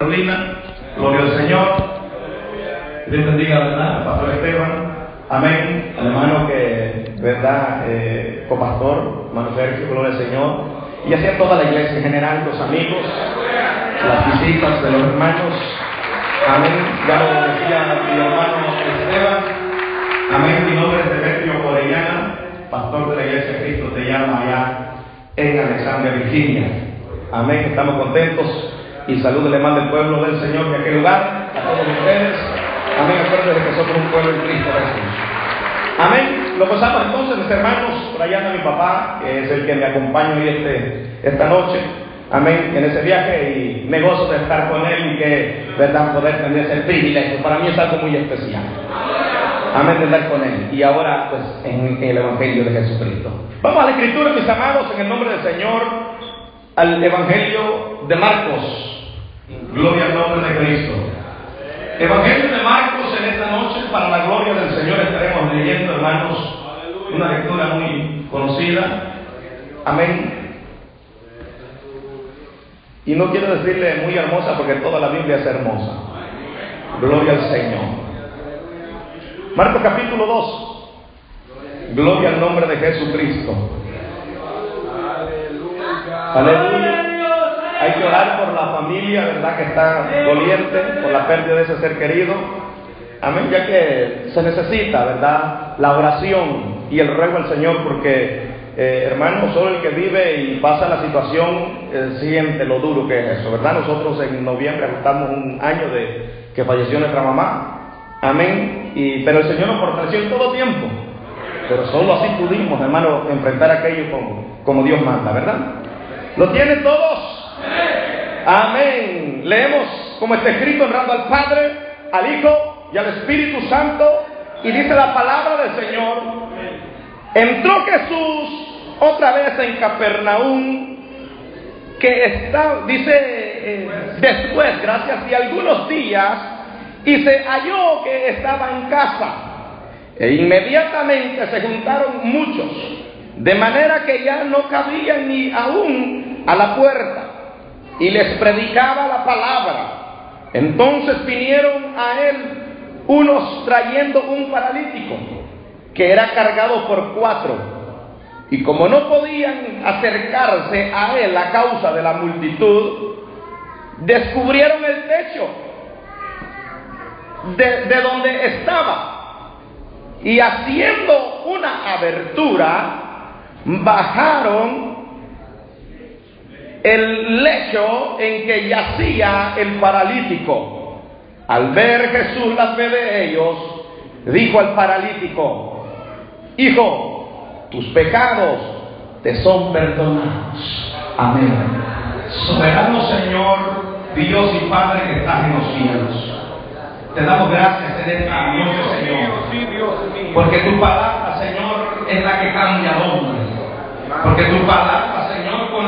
Carolina, gloria al Señor. Dios bendiga, ¿verdad? Pastor Esteban. Amén. Al hermano que, ¿verdad? Eh, copastor, hermano Sergio, gloria al Señor. Y así a toda la iglesia en general, los amigos, las visitas de los hermanos. Amén. Ya lo decía mi hermano Esteban. Amén. Mi nombre es Demetrio Corellana, pastor de la iglesia de Cristo te llama allá en Alexandria, Virginia. Amén. Estamos contentos y saludo le manda el pueblo del Señor de aquel lugar, a todos ustedes. Amén. Acuérdense que somos un pueblo en Cristo Jesús. Amén. Lo pasamos entonces, mis hermanos, por allá mi papá, que es el que me acompaña hoy este, esta noche. Amén. En ese viaje y me gozo de estar con él y que, verdad, poder tener ese privilegio. Para mí es algo muy especial. Amén de estar con él. Y ahora, pues, en el Evangelio de Jesucristo. Vamos a la Escritura, mis amados, en el nombre del Señor, al Evangelio de Marcos. Gloria al nombre de Cristo. Evangelio de Marcos en esta noche, para la gloria del Señor, estaremos leyendo, hermanos, una lectura muy conocida. Amén. Y no quiero decirle muy hermosa porque toda la Biblia es hermosa. Gloria al Señor. Marcos capítulo 2. Gloria al nombre de Jesucristo. Aleluya. Hay que orar por la familia, ¿verdad? Que está doliente por la pérdida de ese ser querido. Amén, ya que se necesita, ¿verdad? La oración y el ruego al Señor, porque, eh, hermano, solo el que vive y pasa la situación eh, siente lo duro que es eso, ¿verdad? Nosotros en noviembre ajustamos un año de que falleció nuestra mamá. Amén. Y, pero el Señor nos fortaleció en todo tiempo. Pero solo así pudimos, hermano, enfrentar aquello como, como Dios manda, ¿verdad? ¿Lo tienen todos? Amén. Leemos como está escrito honrando al Padre, al Hijo y al Espíritu Santo. Y dice la palabra del Señor. Entró Jesús otra vez en Capernaum, que está, dice, eh, después, gracias y algunos días, y se halló que estaba en casa. E inmediatamente se juntaron muchos, de manera que ya no cabían ni aún a la puerta y les predicaba la palabra. Entonces vinieron a él unos trayendo un paralítico que era cargado por cuatro. Y como no podían acercarse a él a causa de la multitud, descubrieron el techo de, de donde estaba. Y haciendo una abertura, bajaron el lecho en que yacía el paralítico. Al ver Jesús la fe de ellos, dijo al paralítico, Hijo, tus pecados te son perdonados. Amén. Soberano Señor, Dios y Padre que estás en los cielos. Te damos gracias en esta noche, Señor. Porque tu palabra, Señor, es la que cambia al hombre. Porque tu palabra,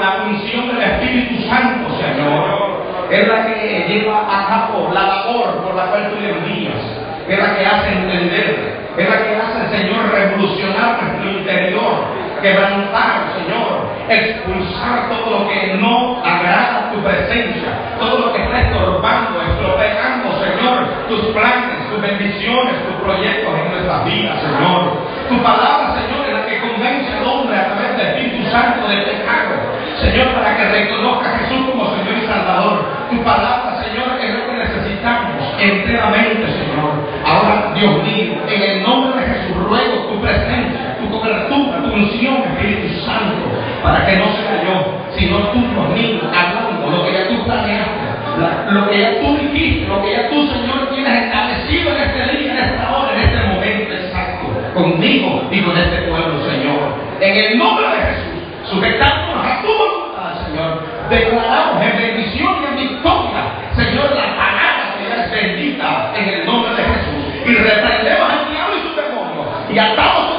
la unción del Espíritu Santo, Señor, es la que lleva a cabo la labor por la cual tú le envías. Es la que hace entender. Es la que hace, Señor, revolucionar nuestro interior. Quebrantar, Señor. Expulsar todo lo que no agrada tu presencia. Todo lo que está estorbando, estropeando, Señor, tus planes, tus bendiciones, tus proyectos en nuestras vidas, Señor. Tu palabra, Señor, es la que convence al hombre a través del Espíritu Santo del pecado. Señor, para que reconozca a Jesús como Señor y Salvador. Tu palabra, Señor, es lo que necesitamos enteramente, Señor. Ahora, Dios mío, en el nombre de Jesús, ruego tu presencia, tu cobertura, tu unción, Espíritu Santo, para que no sea yo, sino tú, mío, hablando lo que ya tú planeaste, la- lo que ya tú dijiste, lo que ya tú, Señor, tienes establecido en este día, en esta hora, en este momento exacto, conmigo y con este pueblo, Señor. En el nombre de Jesús, sujetándonos declaramos en bendición y en victoria, Señor, la palabra que es bendita en el nombre de Jesús. Y reprendemos al diablo y su demonio, y atamos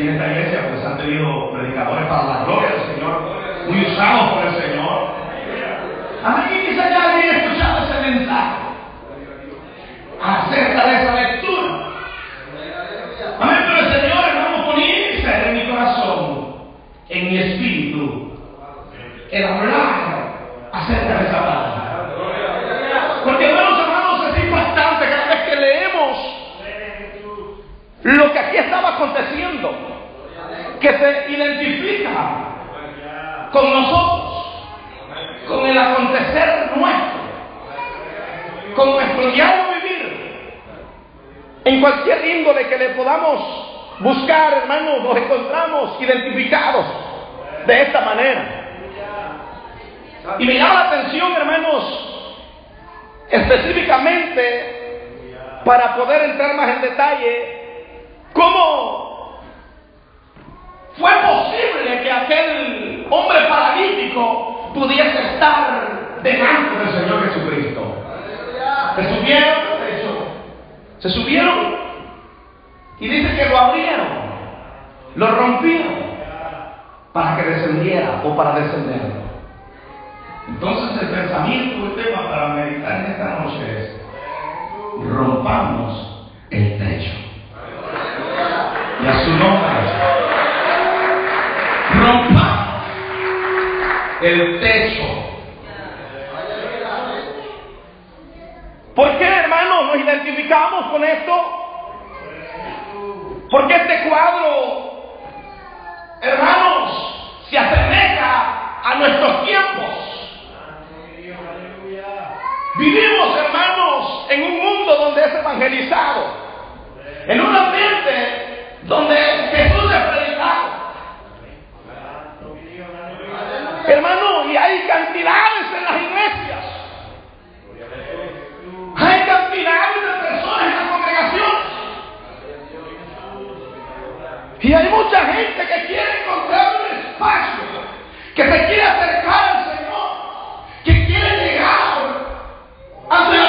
aquí en esta iglesia pues han tenido predicadores para la gloria del Señor, muy usados por el Señor. Amén. Quizás ya habían escuchado ese mensaje acerca de esa lectura. Amén, pero el Señor, hermano, ponía en mi corazón, en mi espíritu, el hablar acerca de esa palabra. Porque, hermanos, hermanos, es impactante cada vez que leemos lo que aquí estaba aconteciendo, que se identifica con nosotros, con el acontecer nuestro, con nuestro diálogo en cualquier índole que le podamos buscar, hermanos, nos encontramos identificados de esta manera. Y me llama la atención, hermanos, específicamente, para poder entrar más en detalle, cómo fue posible que aquel hombre paralítico pudiese estar delante del Señor Jesucristo. Se subieron se subieron y dice que lo abrieron, lo rompieron para que descendiera o para descender. Entonces el pensamiento, el tema para meditar en esta noche es, rompamos el techo. Y a su nombre, el techo ¿Por qué, hermanos, nos identificamos con esto? Porque este cuadro, hermanos, se asemeja a nuestros tiempos. Vivimos, hermanos, en un mundo donde es evangelizado, en un ambiente donde Jesús es predicado. Hermano, y hay cantidades en las iglesias hay cantidades de personas en la congregación. Y hay mucha gente que quiere encontrar un espacio, que se quiere acercar al Señor, que quiere llegar ante la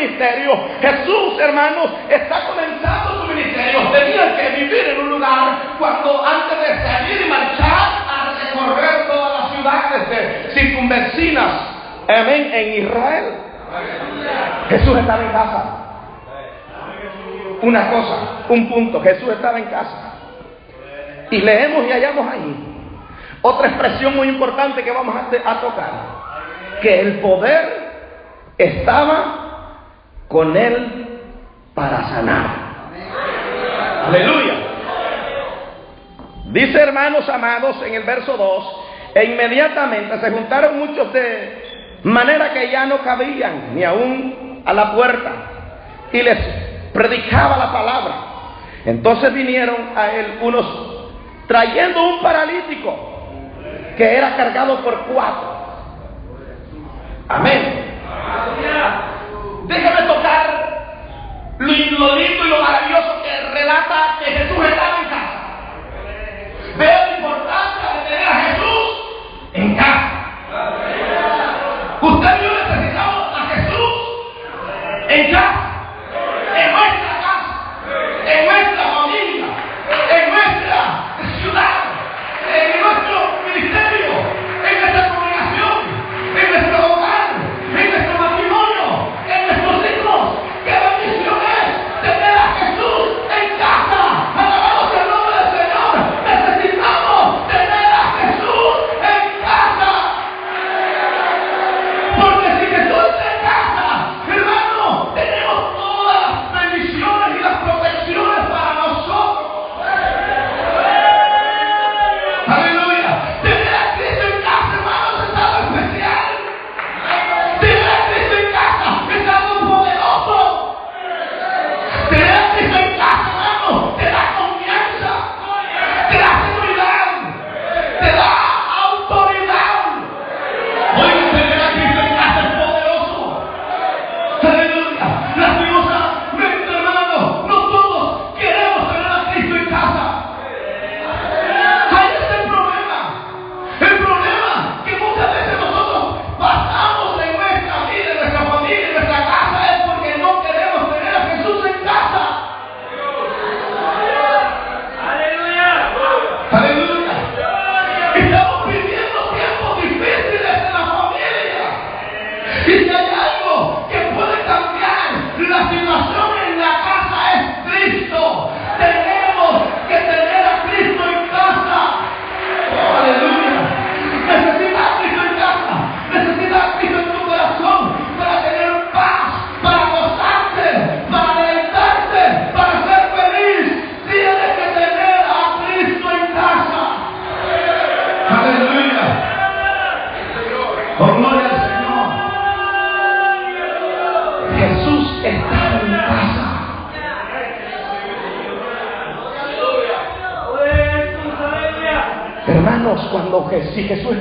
ministerio. Jesús, hermanos, está comenzando su ministerio. Tenía que vivir en un lugar cuando antes de salir y marchar a recorrer todas las ciudades de circunvecinas. Amén. En Israel. Jesús estaba en casa. Una cosa, un punto. Jesús estaba en casa. Y leemos y hallamos ahí otra expresión muy importante que vamos a, a tocar. Que el poder estaba con él para sanar. Aleluya. Dice hermanos amados en el verso 2, e inmediatamente se juntaron muchos de manera que ya no cabían ni aún a la puerta y les predicaba la palabra. Entonces vinieron a él unos trayendo un paralítico que era cargado por cuatro. Amén. Déjame tocar lo, lindo y lo maravilloso que relata que Jesús estaba en casa. Veo la importancia de tener a Jesús en casa. Usted y yo necesitamos a Jesús en casa, en nuestra casa, en nuestra Jesús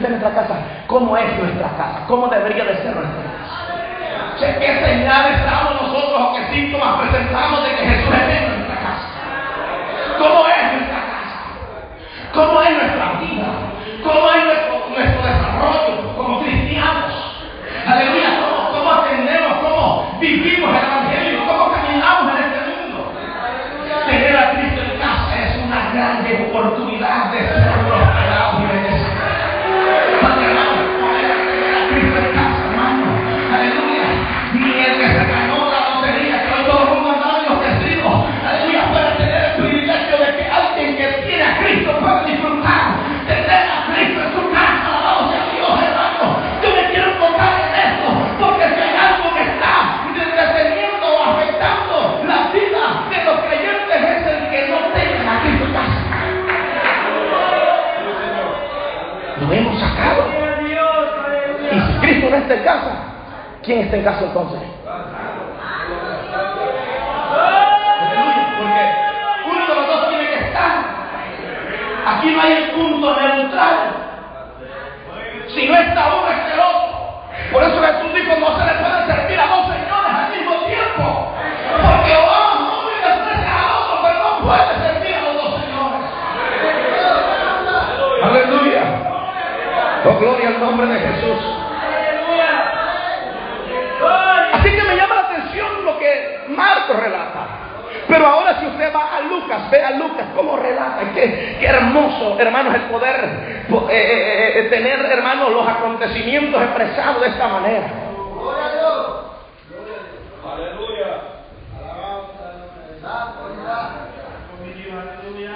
no está en casa, ¿quién está en casa entonces? Porque uno de los dos tiene que estar. Aquí no hay el punto neutral. Si no está uno, está el otro. Por eso Jesús dijo, no se le puede servir a dos señores al mismo tiempo. Porque o a uno y desprecias al otro, pero no puede servir a los dos señores. Aleluya. Oh, gloria al nombre de Jesús. Marcos relata. Pero ahora si usted va a Lucas, ve a Lucas cómo relata. Qué, hermoso, hermanos, el poder eh, eh, eh, tener, hermanos, los acontecimientos expresados de esta manera.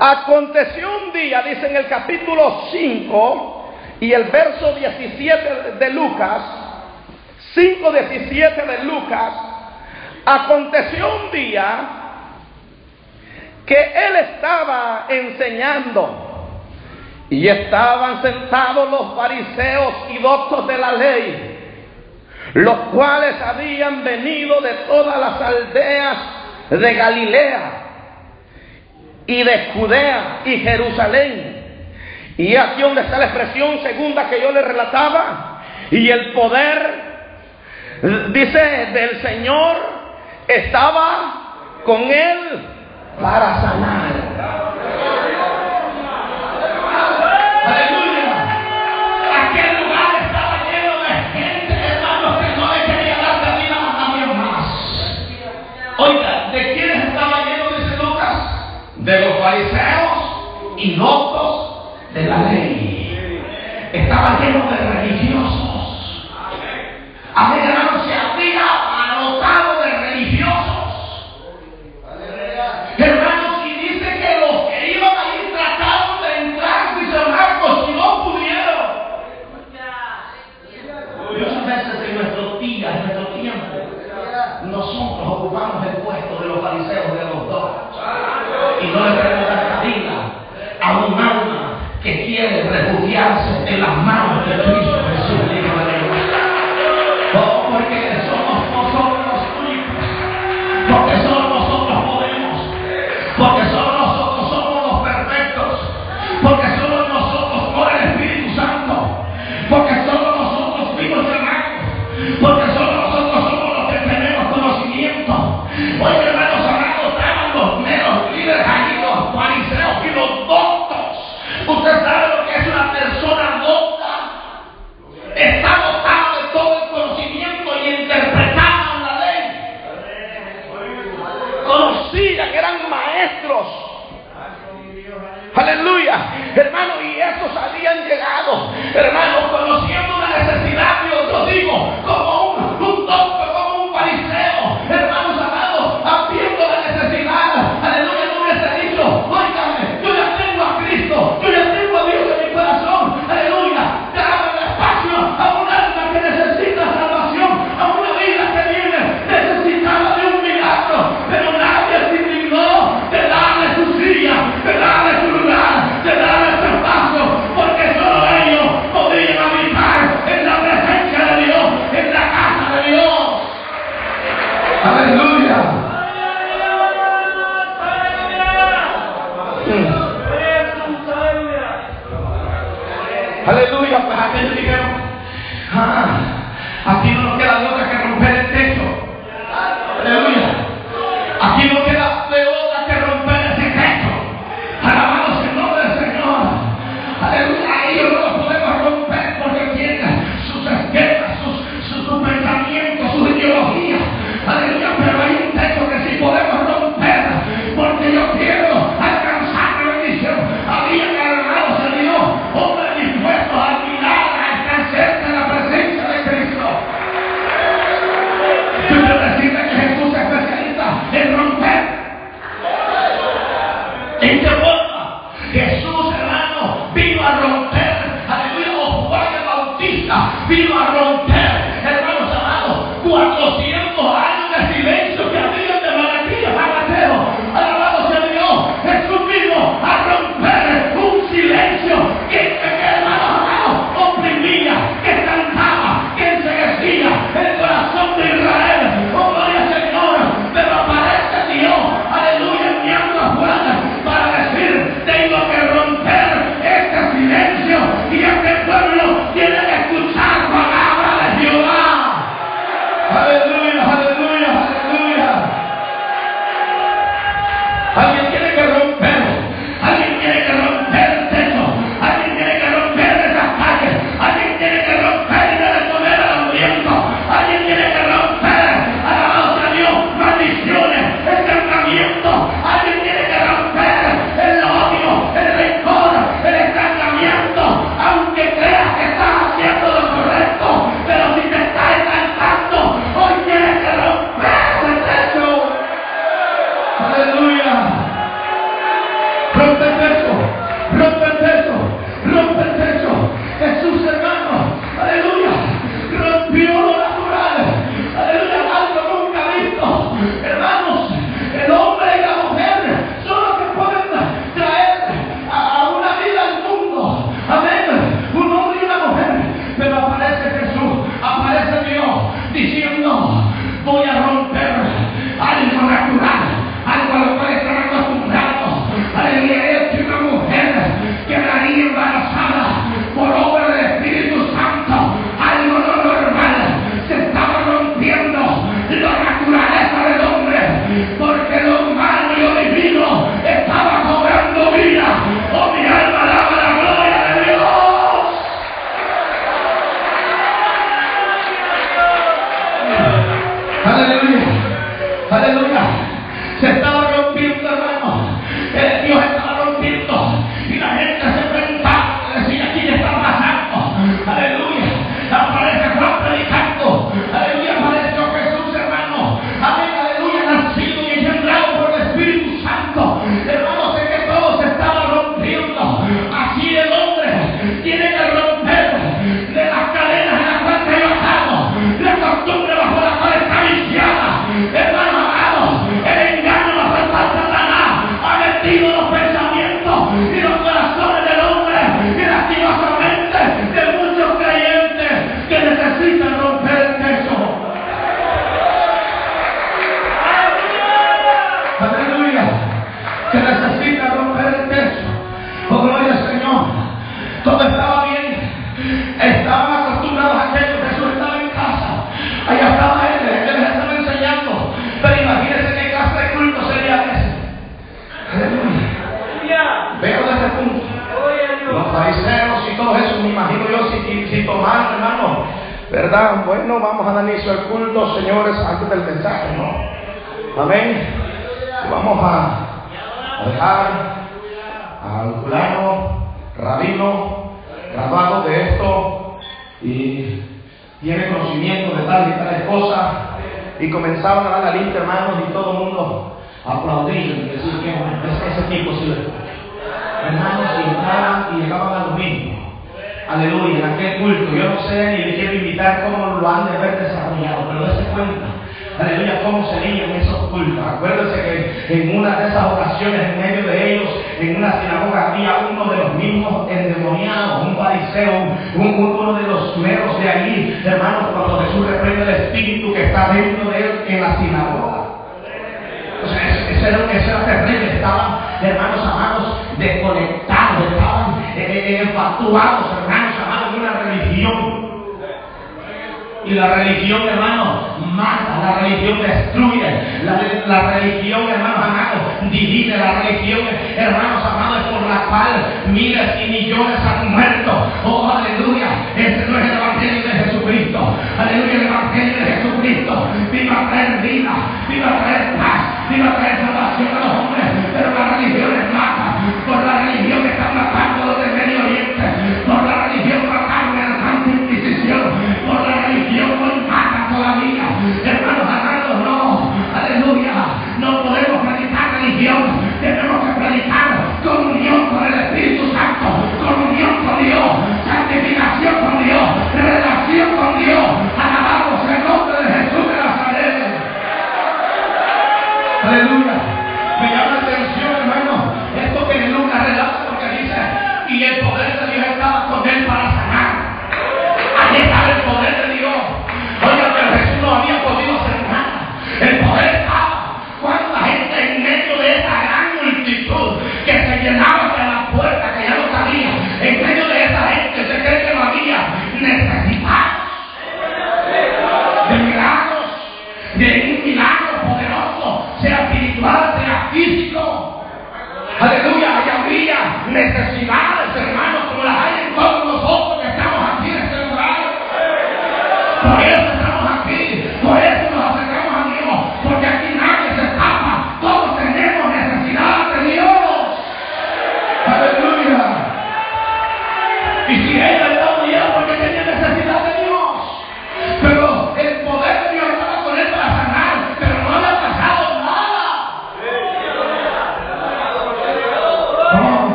Aconteció un día, dice en el capítulo 5 y el verso 17 de Lucas, 5.17 de Lucas, aconteció un día que él estaba enseñando y estaban sentados los fariseos y doctos de la ley, los cuales habían venido de todas las aldeas de Galilea y de Judea y Jerusalén. Y aquí donde está la expresión segunda que yo le relataba. Y el poder, dice, del Señor estaba con él para sanar. Aleluya. Aquel lugar estaba lleno de gente, hermanos, que no le quería dar cabida a nadie más. Oiga, ¿de quiénes estaba lleno, dice Lucas? De los fariseos y doctos de la ley. Estaba lleno de religiosos. Amén, hermanos, empezaban a dar la lista, hermanos, y todo el mundo aplaudía. Decía, qué bueno, ese, ese tipo sí lo Hermanos, y entraban y llegaban a lo mismo. Aleluya, en aquel culto. Yo no sé ni le quiero invitar cómo lo han de haber desarrollado, pero ese cuento aleluya, cómo en ellos en esa culpa. Acuérdense que en una de esas ocasiones, en medio de ellos, en una sinagoga, había uno de los mismos endemoniados, un fariseo, un, uno de los meros de allí, hermanos, cuando Jesús reprende el espíritu que está dentro de él en la sinagoga. O sea, ese, era, ese era terrible, estaban, hermanos amados, desconectados, estaban eh, eh, eh enfatuados, hermanos amados, de una religión. Y la religión, hermanos, más religión destruye. La, religión, hermanos amados, divide. La religión, hermanos amados, por la cual miles y millones han muerto. Oh, aleluya. Este no es el Evangelio de Jesucristo. Aleluya, el Evangelio de Jesucristo. Viva a traer vida, viva a traer paz, viva a traer salvación a los hombres. Pero la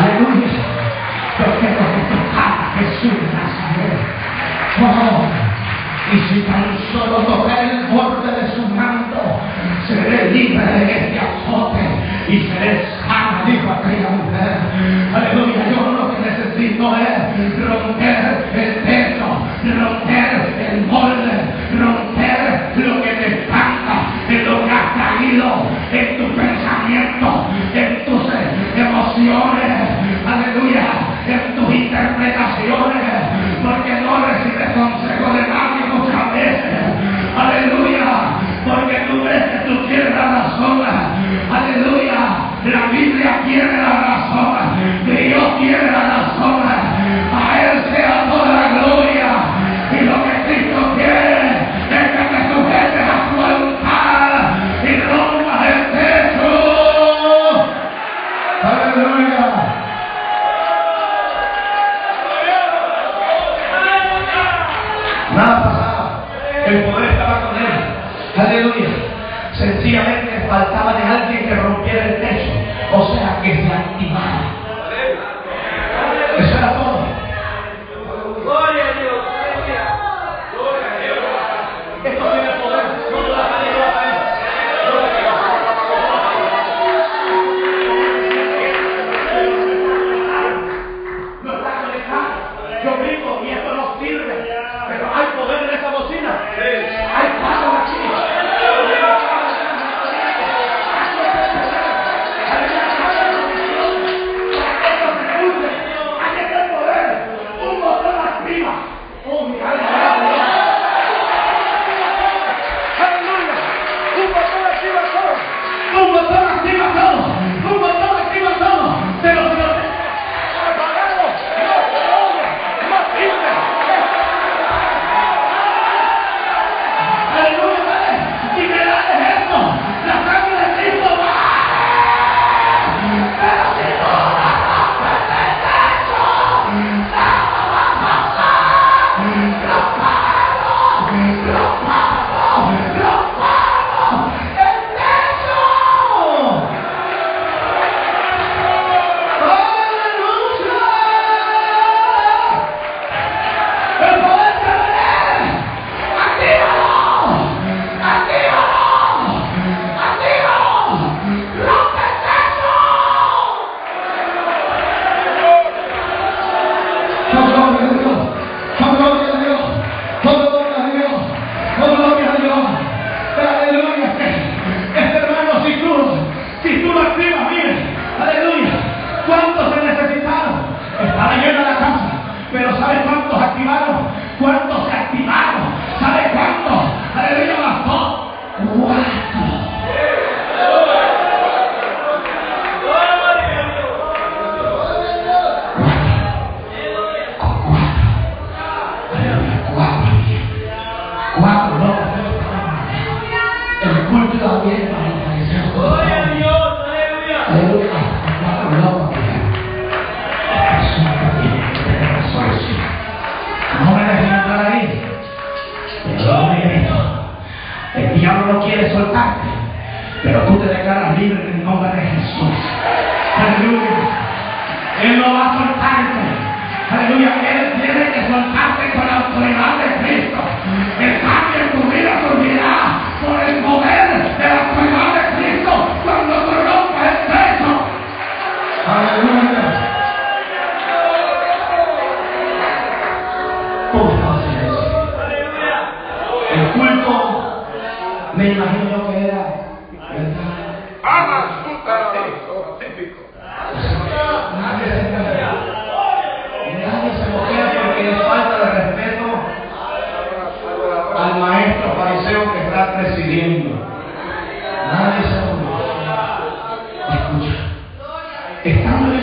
Aleluya.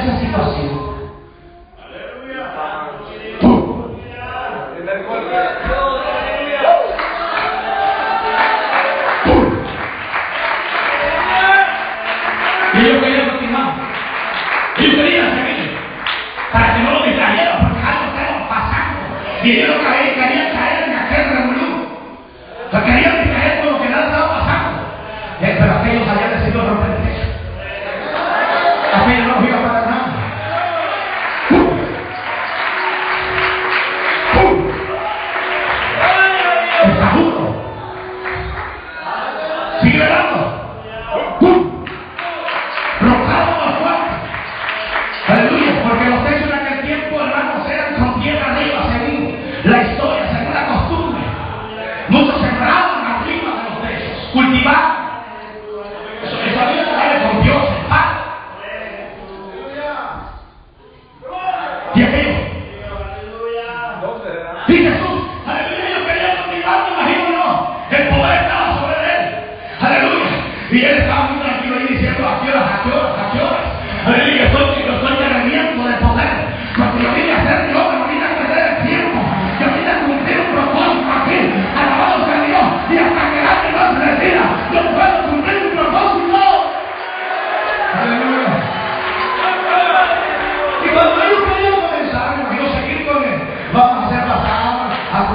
Estando en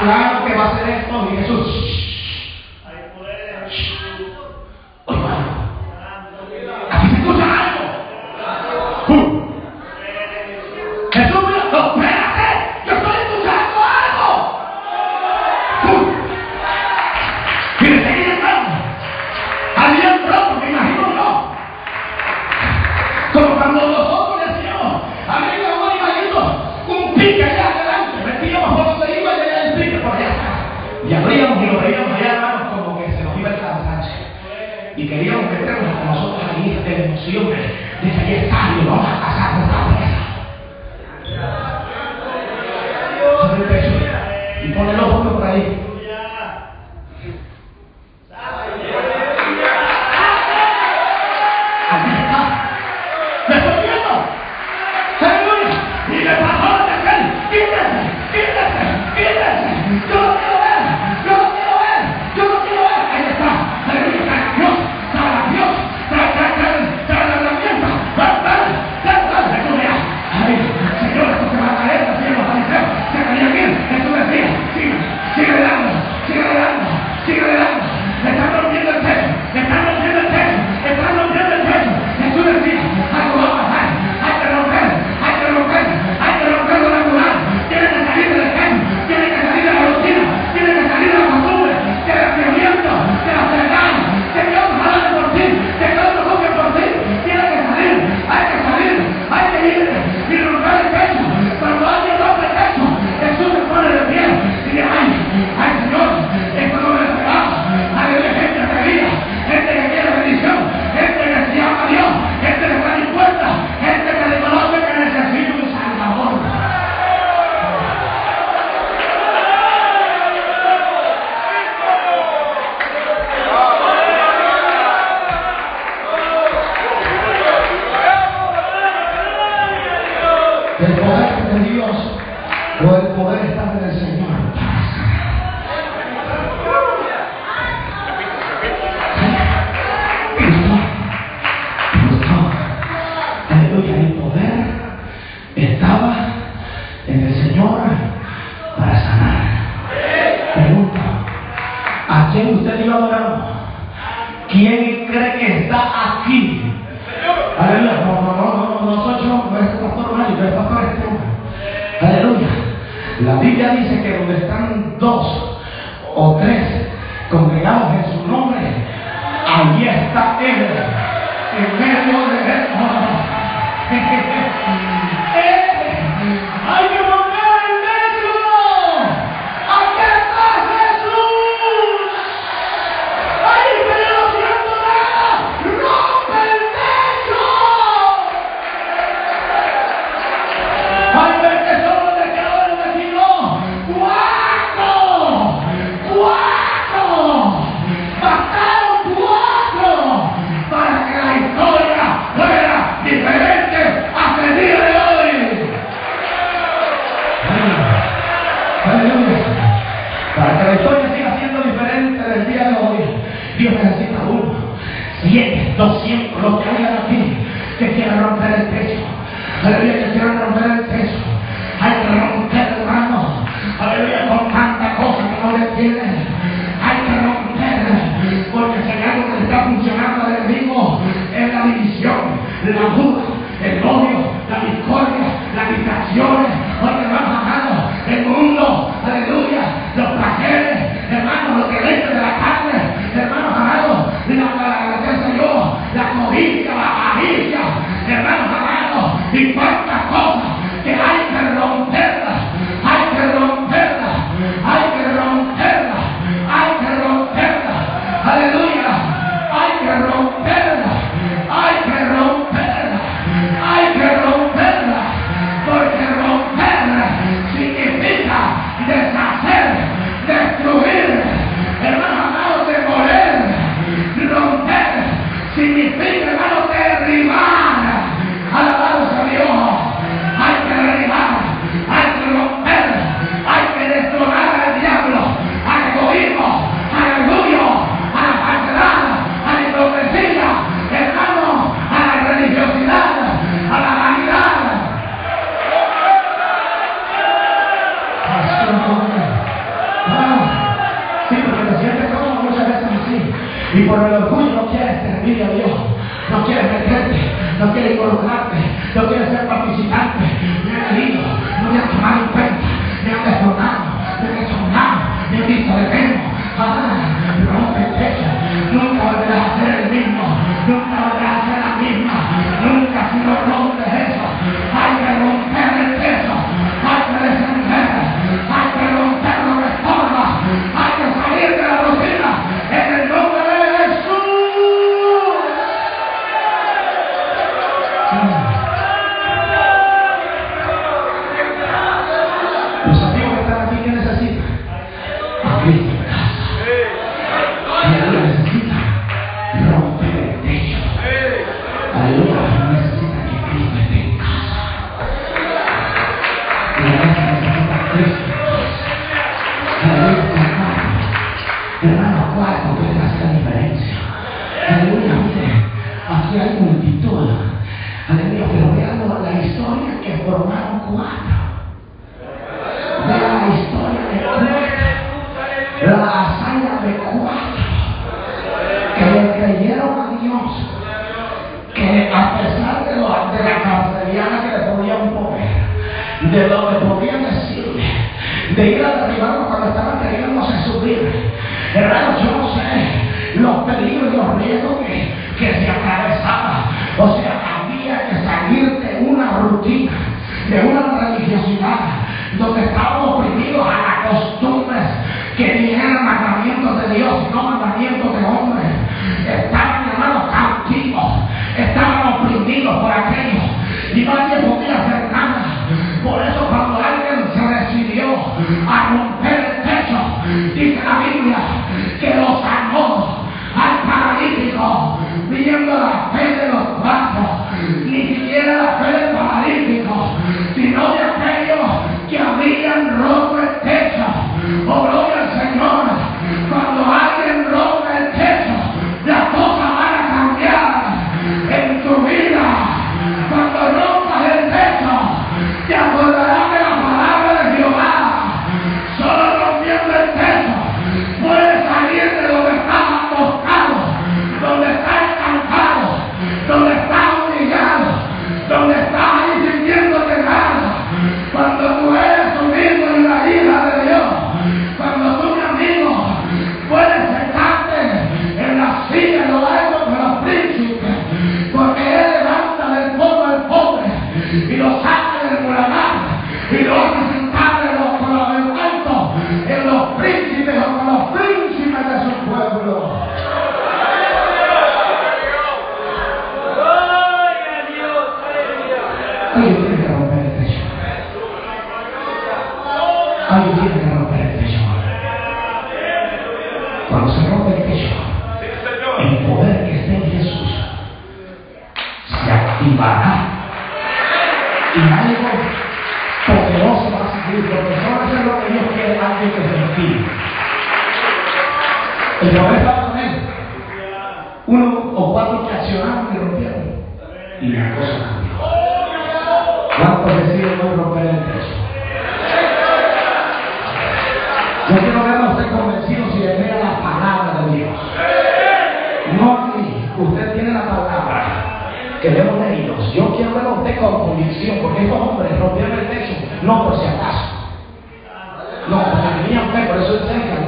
fulano que va a hacer esto. Y Jesús.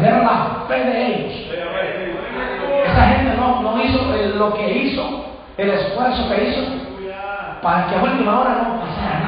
perdieron la fe de ellos. Esa gente no, no hizo eh, lo que hizo, el esfuerzo que hizo, para que a última hora no pasara